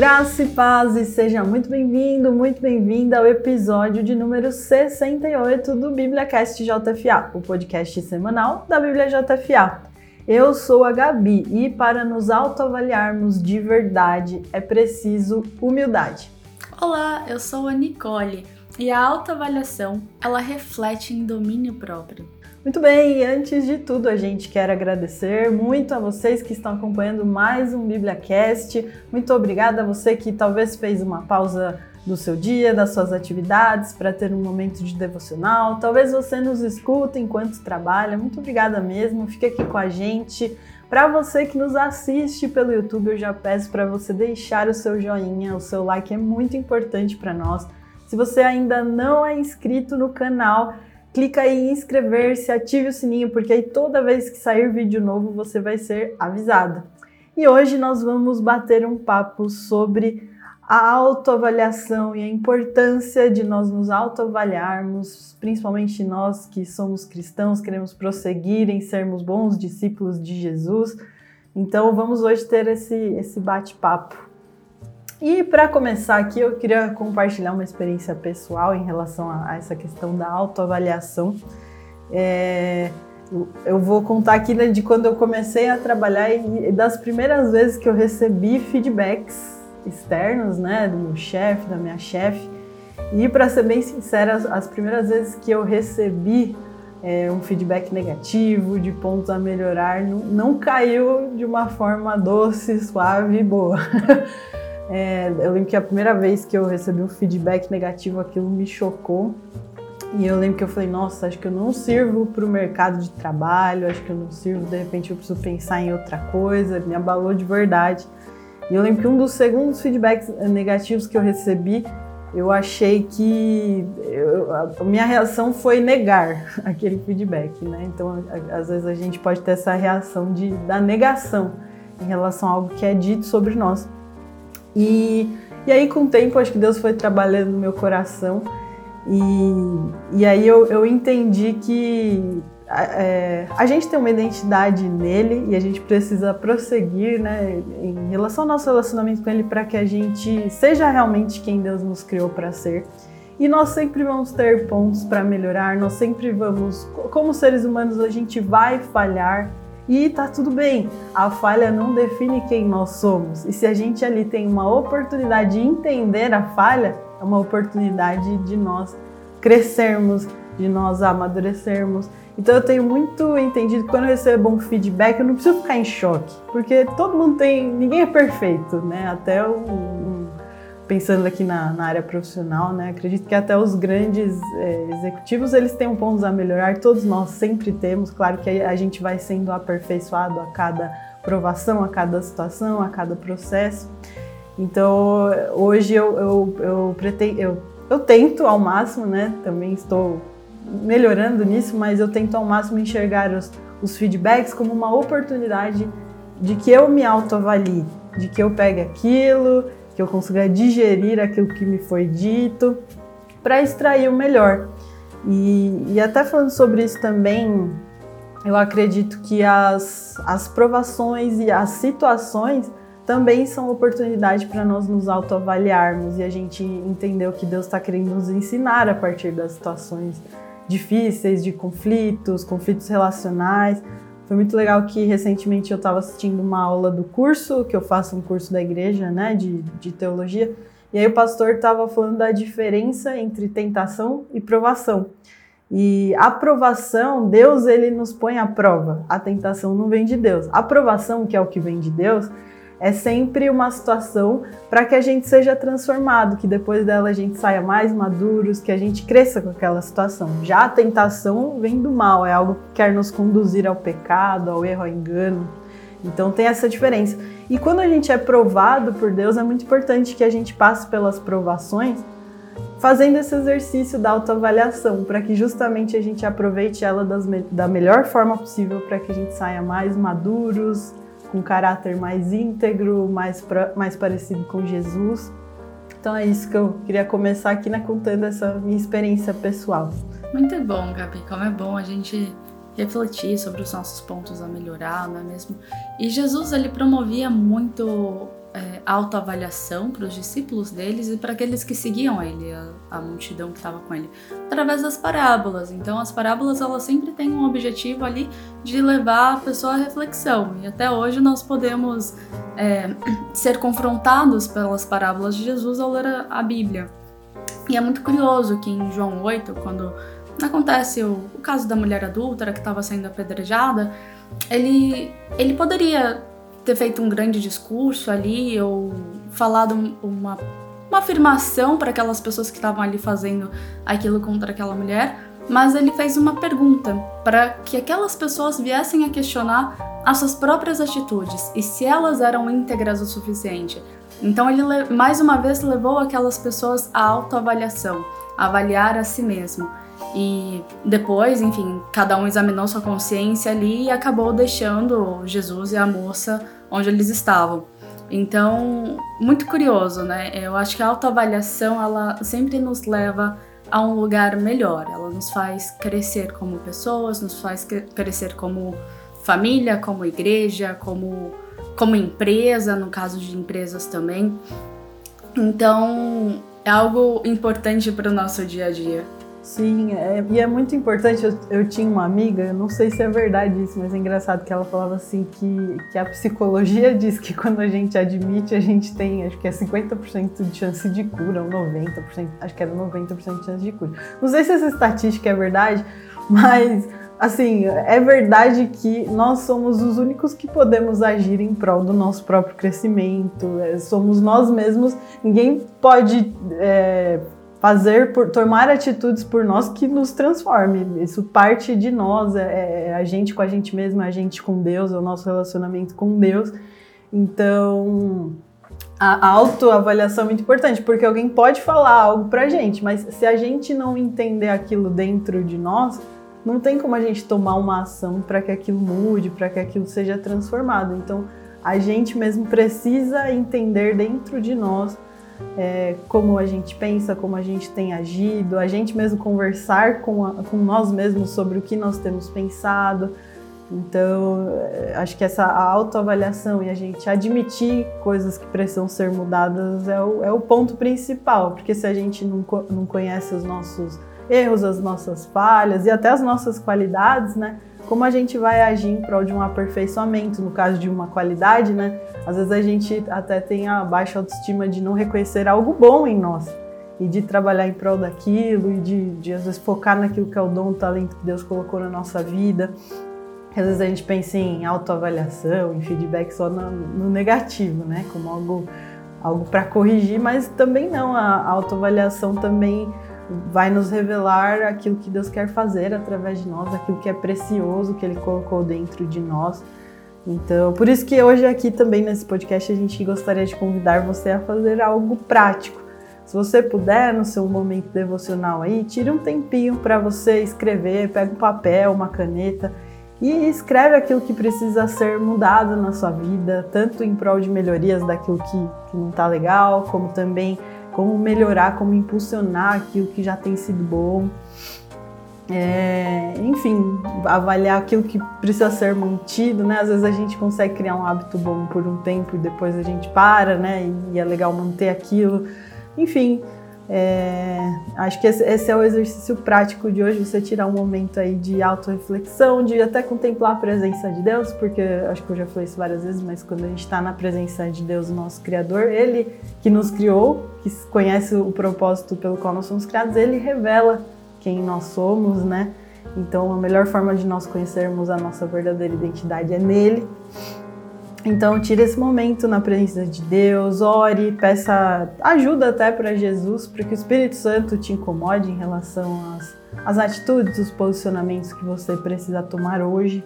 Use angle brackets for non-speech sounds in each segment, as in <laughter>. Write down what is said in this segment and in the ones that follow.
Graça e paz e seja muito bem-vindo, muito bem-vinda ao episódio de número 68 do BíbliaCast JFA, o podcast semanal da Bíblia JFA. Eu sou a Gabi e para nos autoavaliarmos de verdade é preciso humildade. Olá, eu sou a Nicole e a autoavaliação ela reflete em domínio próprio. Muito bem, antes de tudo a gente quer agradecer muito a vocês que estão acompanhando mais um BíbliaCast. Muito obrigada a você que talvez fez uma pausa do seu dia, das suas atividades, para ter um momento de devocional. Talvez você nos escuta enquanto trabalha. Muito obrigada mesmo. Fique aqui com a gente. Para você que nos assiste pelo YouTube, eu já peço para você deixar o seu joinha, o seu like é muito importante para nós. Se você ainda não é inscrito no canal, clica aí em inscrever-se, ative o sininho, porque aí toda vez que sair vídeo novo você vai ser avisado. E hoje nós vamos bater um papo sobre a autoavaliação e a importância de nós nos autoavaliarmos, principalmente nós que somos cristãos, queremos prosseguir em sermos bons discípulos de Jesus. Então vamos hoje ter esse, esse bate-papo. E para começar aqui, eu queria compartilhar uma experiência pessoal em relação a, a essa questão da autoavaliação. É, eu vou contar aqui né, de quando eu comecei a trabalhar e das primeiras vezes que eu recebi feedbacks externos, né, do meu chefe, da minha chefe. E para ser bem sincera, as, as, primeiras vezes que eu recebi é, um feedback negativo, de pontos a melhorar, não, não caiu de uma forma doce, suave e boa. <laughs> É, eu lembro que a primeira vez que eu recebi um feedback negativo, aquilo me chocou. E eu lembro que eu falei, nossa, acho que eu não sirvo para o mercado de trabalho, acho que eu não sirvo, de repente eu preciso pensar em outra coisa, me abalou de verdade. E eu lembro que um dos segundos feedbacks negativos que eu recebi, eu achei que eu, a minha reação foi negar <laughs> aquele feedback, né? Então, às vezes a gente pode ter essa reação de, da negação em relação a algo que é dito sobre nós. E, e aí, com o tempo, acho que Deus foi trabalhando no meu coração. E, e aí eu, eu entendi que é, a gente tem uma identidade nele e a gente precisa prosseguir né, em relação ao nosso relacionamento com ele para que a gente seja realmente quem Deus nos criou para ser. E nós sempre vamos ter pontos para melhorar, nós sempre vamos, como seres humanos, a gente vai falhar, e tá tudo bem, a falha não define quem nós somos. E se a gente ali tem uma oportunidade de entender a falha, é uma oportunidade de nós crescermos, de nós amadurecermos. Então eu tenho muito entendido que quando eu recebo um feedback, eu não preciso ficar em choque, porque todo mundo tem, ninguém é perfeito, né? Até o pensando aqui na, na, área profissional, né? Acredito que até os grandes é, executivos eles têm pontos a melhorar. Todos nós sempre temos. Claro que a gente vai sendo aperfeiçoado a cada provação, a cada situação, a cada processo. Então hoje eu, eu, eu pretendo, eu, eu tento ao máximo, né? Também estou melhorando nisso, mas eu tento ao máximo enxergar os, os feedbacks como uma oportunidade de que eu me autoavalie, de que eu pegue aquilo que eu consiga digerir aquilo que me foi dito para extrair o melhor. E, e, até falando sobre isso também, eu acredito que as, as provações e as situações também são oportunidade para nós nos autoavaliarmos e a gente entender o que Deus está querendo nos ensinar a partir das situações difíceis, de conflitos, conflitos relacionais, foi muito legal que recentemente eu estava assistindo uma aula do curso, que eu faço um curso da igreja, né, de, de teologia, e aí o pastor estava falando da diferença entre tentação e provação. E a provação, Deus ele nos põe à prova. A tentação não vem de Deus. A provação, que é o que vem de Deus, é sempre uma situação para que a gente seja transformado, que depois dela a gente saia mais maduros, que a gente cresça com aquela situação. Já a tentação vem do mal, é algo que quer nos conduzir ao pecado, ao erro, ao engano. Então tem essa diferença. E quando a gente é provado por Deus, é muito importante que a gente passe pelas provações fazendo esse exercício da autoavaliação, para que justamente a gente aproveite ela das, da melhor forma possível, para que a gente saia mais maduros, com caráter mais íntegro, mais, pra, mais parecido com Jesus. Então é isso que eu queria começar aqui né, contando essa minha experiência pessoal. Muito bom, Gabi. Como é bom a gente refletir sobre os nossos pontos a melhorar, não é mesmo? E Jesus ele promovia muito é, autoavaliação para os discípulos deles e para aqueles que seguiam ele, a, a multidão que estava com ele, através das parábolas. Então, as parábolas elas sempre têm um objetivo ali de levar a pessoa à reflexão. E até hoje nós podemos é, <clears throat> ser confrontados pelas parábolas de Jesus ao ler a, a Bíblia. E é muito curioso que em João 8, quando acontece o, o caso da mulher adúltera que estava sendo apedrejada, ele, ele poderia ter feito um grande discurso ali ou falado uma, uma afirmação para aquelas pessoas que estavam ali fazendo aquilo contra aquela mulher, mas ele fez uma pergunta para que aquelas pessoas viessem a questionar as suas próprias atitudes e se elas eram íntegras o suficiente. Então ele mais uma vez levou aquelas pessoas à autoavaliação, a avaliar a si mesmo. E depois, enfim, cada um examinou sua consciência ali e acabou deixando Jesus e a moça onde eles estavam. Então, muito curioso, né? Eu acho que a autoavaliação, ela sempre nos leva a um lugar melhor. Ela nos faz crescer como pessoas, nos faz crescer como família, como igreja, como, como empresa, no caso de empresas também. Então, é algo importante para o nosso dia a dia. Sim, é, e é muito importante. Eu, eu, tinha uma amiga, eu não sei se é verdade isso, mas é engraçado que ela falava assim que, que a psicologia <laughs> diz que quando a gente admite, a gente tem, acho que é 50% de chance de cura, ou 90%, acho que era 90% de chance de cura. Não sei se essa estatística é verdade, mas assim, é verdade que nós somos os únicos que podemos agir em prol do nosso próprio crescimento, é, somos nós mesmos, ninguém pode. É, fazer por tomar atitudes por nós que nos transforme. Isso parte de nós, é, é a gente com a gente mesmo, é a gente com Deus, é o nosso relacionamento com Deus. Então, a autoavaliação é muito importante, porque alguém pode falar algo pra gente, mas se a gente não entender aquilo dentro de nós, não tem como a gente tomar uma ação para que aquilo mude, para que aquilo seja transformado. Então, a gente mesmo precisa entender dentro de nós é, como a gente pensa, como a gente tem agido, a gente mesmo conversar com, a, com nós mesmos sobre o que nós temos pensado. Então, é, acho que essa autoavaliação e a gente admitir coisas que precisam ser mudadas é o, é o ponto principal, porque se a gente não, não conhece os nossos erros, as nossas falhas e até as nossas qualidades, né? Como a gente vai agir em prol de um aperfeiçoamento, no caso de uma qualidade, né? Às vezes a gente até tem a baixa autoestima de não reconhecer algo bom em nós e de trabalhar em prol daquilo e de, de às vezes focar naquilo que é o dom, o talento que Deus colocou na nossa vida. Às vezes a gente pensa em autoavaliação, em feedback só no, no negativo, né? Como algo, algo para corrigir, mas também não. A autoavaliação também vai nos revelar aquilo que Deus quer fazer através de nós, aquilo que é precioso que Ele colocou dentro de nós. Então, por isso que hoje aqui também nesse podcast a gente gostaria de convidar você a fazer algo prático. Se você puder, no seu momento devocional aí, tire um tempinho para você escrever, pega um papel, uma caneta e escreve aquilo que precisa ser mudado na sua vida, tanto em prol de melhorias daquilo que, que não está legal, como também como melhorar, como impulsionar aquilo que já tem sido bom. É, enfim, avaliar aquilo que precisa ser mantido, né? Às vezes a gente consegue criar um hábito bom por um tempo e depois a gente para, né? E, e é legal manter aquilo. Enfim, é, acho que esse, esse, é o exercício prático de hoje, você tirar um momento aí de autorreflexão, de até contemplar a presença de Deus, porque acho que eu já falei isso várias vezes, mas quando a gente está na presença de Deus, o nosso Criador, Ele que nos criou, que conhece o propósito pelo qual nós somos criados, Ele revela quem nós somos, né? Então a melhor forma de nós conhecermos a nossa verdadeira identidade é nele. Então, tire esse momento na presença de Deus, ore, peça ajuda até para Jesus, para que o Espírito Santo te incomode em relação às, às atitudes, os posicionamentos que você precisa tomar hoje.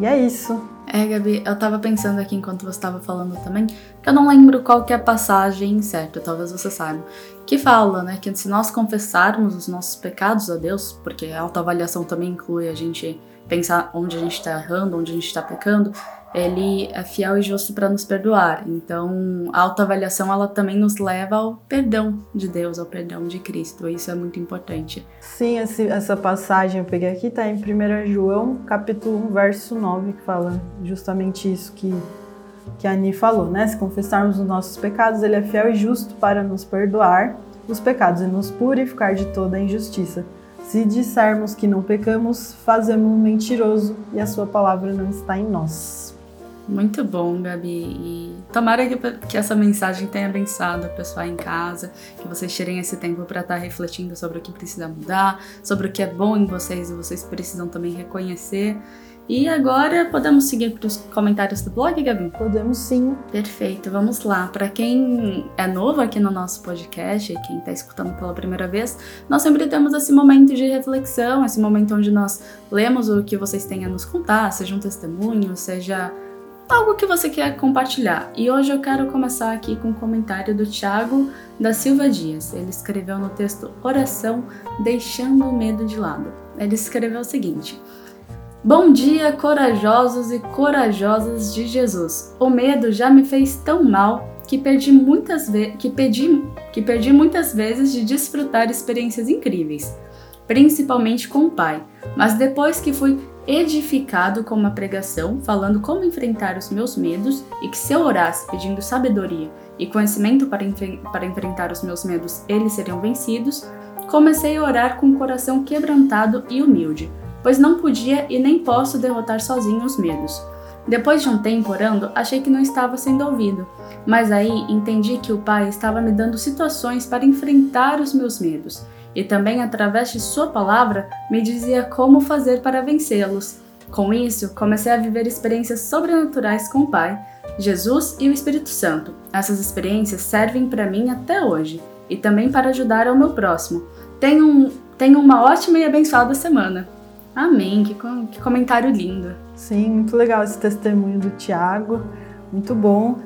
E é isso. É, Gabi, eu tava pensando aqui enquanto você estava falando também, que eu não lembro qual que é a passagem certa, talvez você saiba, que fala, né, que se nós confessarmos os nossos pecados a Deus, porque a autoavaliação também inclui a gente pensar onde a gente está errando, onde a gente está pecando, ele é fiel e justo para nos perdoar. Então, a autoavaliação ela também nos leva ao perdão de Deus, ao perdão de Cristo. Isso é muito importante. Sim, esse, essa passagem eu peguei aqui, tá em 1 João, capítulo 1, verso 9, que fala justamente isso, que que a Ani falou, né? Se confessarmos os nossos pecados, ele é fiel e justo para nos perdoar os pecados e nos purificar de toda a injustiça. Se dissermos que não pecamos, fazemos um mentiroso e a sua palavra não está em nós. Muito bom, Gabi. E tomara que, que essa mensagem tenha abençoado o pessoal em casa, que vocês tirem esse tempo para estar tá refletindo sobre o que precisa mudar, sobre o que é bom em vocês e vocês precisam também reconhecer. E agora podemos seguir para os comentários do blog, Gabi? Podemos sim. Perfeito, vamos lá. Para quem é novo aqui no nosso podcast, quem está escutando pela primeira vez, nós sempre temos esse momento de reflexão, esse momento onde nós lemos o que vocês têm a nos contar, seja um testemunho, seja algo que você quer compartilhar. E hoje eu quero começar aqui com um comentário do Tiago da Silva Dias. Ele escreveu no texto Oração Deixando o Medo de Lado. Ele escreveu o seguinte. Bom dia, corajosos e corajosas de Jesus. O medo já me fez tão mal que perdi muitas, que pedi, que perdi muitas vezes de desfrutar experiências incríveis, principalmente com o Pai. Mas depois que fui edificado com uma pregação falando como enfrentar os meus medos e que se eu orasse pedindo sabedoria e conhecimento para, para enfrentar os meus medos, eles seriam vencidos, comecei a orar com o coração quebrantado e humilde pois não podia e nem posso derrotar sozinho os medos. Depois de um tempo orando, achei que não estava sendo ouvido, mas aí entendi que o Pai estava me dando situações para enfrentar os meus medos, e também através de Sua palavra me dizia como fazer para vencê-los. Com isso, comecei a viver experiências sobrenaturais com o Pai, Jesus e o Espírito Santo. Essas experiências servem para mim até hoje e também para ajudar ao meu próximo. Tenham, um, tenham uma ótima e abençoada semana. Amém, que, que comentário lindo. Sim, muito legal esse testemunho do Tiago, muito bom.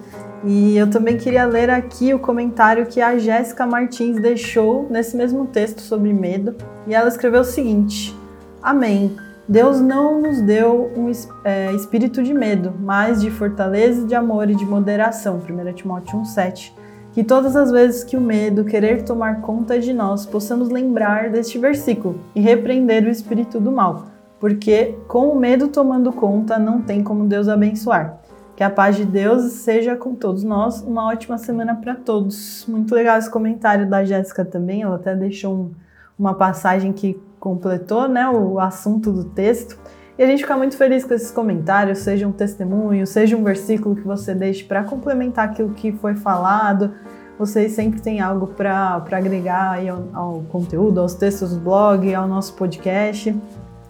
E eu também queria ler aqui o comentário que a Jéssica Martins deixou nesse mesmo texto sobre medo. E ela escreveu o seguinte: Amém. Deus não nos deu um é, espírito de medo, mas de fortaleza, de amor e de moderação. 1 Timóteo 1,7. Que todas as vezes que o medo querer tomar conta de nós, possamos lembrar deste versículo e repreender o espírito do mal, porque com o medo tomando conta, não tem como Deus abençoar. Que a paz de Deus seja com todos nós. Uma ótima semana para todos. Muito legal esse comentário da Jéssica também. Ela até deixou um, uma passagem que completou né, o assunto do texto. E a gente fica muito feliz com esses comentários, seja um testemunho, seja um versículo que você deixe para complementar aquilo que foi falado. Vocês sempre têm algo para agregar ao, ao, conteúdo, aos textos do blog, ao nosso podcast.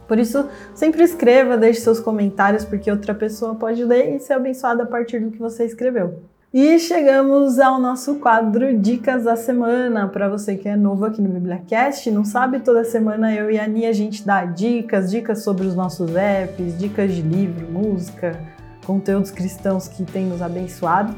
Por isso, sempre escreva, deixe seus comentários, porque outra pessoa pode ler e ser abençoada a partir do que você escreveu. E chegamos ao nosso quadro Dicas da Semana. Para você que é novo aqui no BibliaCast, não sabe, toda semana eu e a Nia a gente dá dicas, dicas sobre os nossos apps, dicas de livro, música, conteúdos cristãos que tem nos abençoado.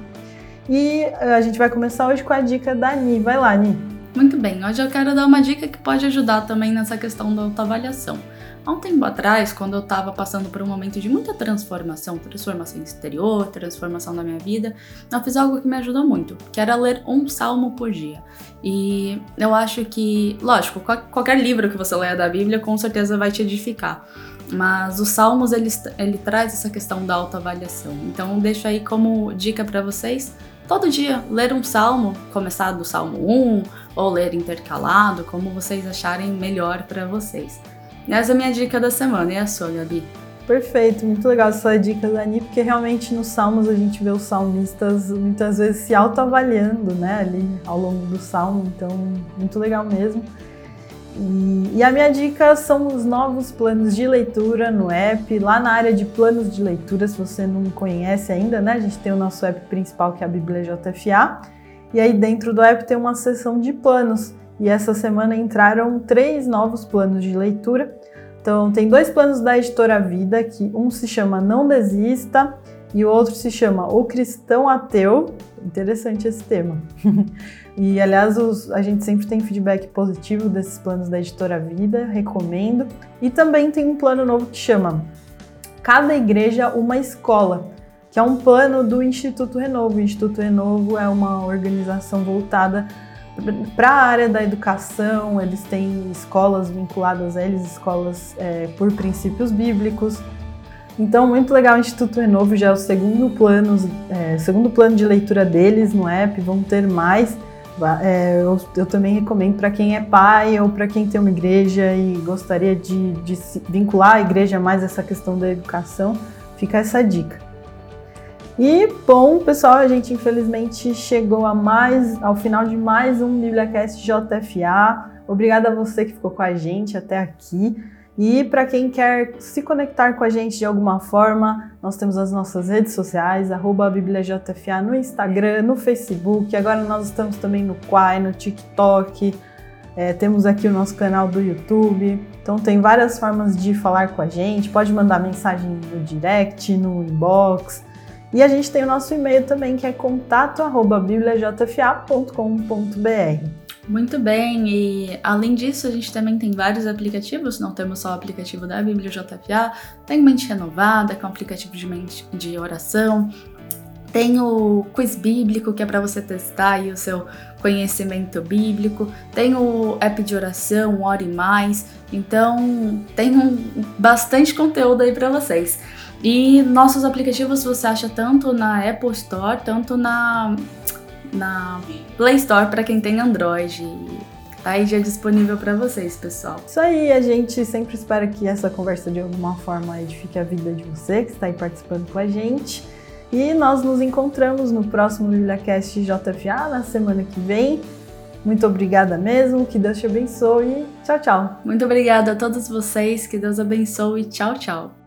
E eh, a gente vai começar hoje com a dica da Ani. Vai lá, Ani. Muito bem, hoje eu quero dar uma dica que pode ajudar também nessa questão da autoavaliação. Há um tempo atrás, quando eu estava passando por um momento de muita transformação, transformação exterior, transformação da minha vida, eu fiz algo que me ajudou muito, que era ler um salmo por dia. E eu acho que, lógico, qualquer livro que você leia da Bíblia com certeza vai te edificar. Mas os salmos ele, ele traz essa questão da autoavaliação. Então deixo aí como dica para vocês todo dia ler um salmo, começar do salmo 1 ou ler intercalado, como vocês acharem melhor para vocês. Essa é a minha dica da semana. E a sua, Gabi? Perfeito, muito legal essa dica, Dani, porque realmente nos salmos a gente vê os salmistas muitas vezes se autoavaliando, né, ali ao longo do salmo, então muito legal mesmo. E, e, a minha dica são os novos planos de leitura no app, lá na área de planos de leitura, se você não conhece ainda, né, a gente tem o nosso app principal que é a Bíblia JFA, e aí dentro do app tem uma seção de planos. E essa semana entraram três novos planos de leitura. Então, tem dois planos da editora Vida, que um se chama Não Desista e o outro se chama O Cristão Ateu. Interessante esse tema. <laughs> e, aliás, os, a gente sempre tem feedback positivo desses planos da editora Vida, recomendo. E também tem um plano novo que chama Cada Igreja Uma Escola, que é um plano do Instituto Renovo. O Instituto Renovo é uma organização voltada para a área da educação, eles têm escolas vinculadas a eles, escolas é, por princípios bíblicos. Então, muito legal, o Instituto Renovo já é o segundo plano, é, segundo plano de leitura deles no app, vão ter mais. É, eu, eu, também recomendo para quem é pai ou para quem tem uma igreja e gostaria de, de vincular a igreja mais essa questão da educação, fica essa dica. E bom, pessoal, a gente infelizmente chegou a mais ao final de mais um BíbliaCast JFA. Obrigada a você que ficou com a gente até aqui. E para quem quer se conectar com a gente de alguma forma, nós temos as nossas redes sociais, arroba BíbliaJFA no Instagram, no Facebook, agora nós estamos também no Quai, no TikTok, é, temos aqui o nosso canal do YouTube. Então tem várias formas de falar com a gente, pode mandar mensagem no direct, no inbox. E a gente tem o nosso e-mail também, que é contato@bibliajfa.com.br. Muito bem, e além disso, a gente também tem vários aplicativos, não temos só o aplicativo da Bíblia JFA, tem Mente Renovada, que é um aplicativo de, mente, de oração, tem o quiz bíblico, que é para você testar o seu conhecimento bíblico, tem o app de oração, Ore Mais, então tem um, bastante conteúdo aí para vocês. E nossos aplicativos você acha tanto na Apple Store, tanto na na Play Store para quem tem Android. Tá aí já disponível para vocês, pessoal. Isso aí, a gente sempre espera que essa conversa de alguma forma edifique a vida de você que está aí participando com a gente. E nós nos encontramos no próximo BibliaCast JFA na semana que vem. Muito obrigada mesmo, que Deus te abençoe. Tchau, tchau. Muito obrigada a todos vocês, que Deus abençoe. Tchau, tchau.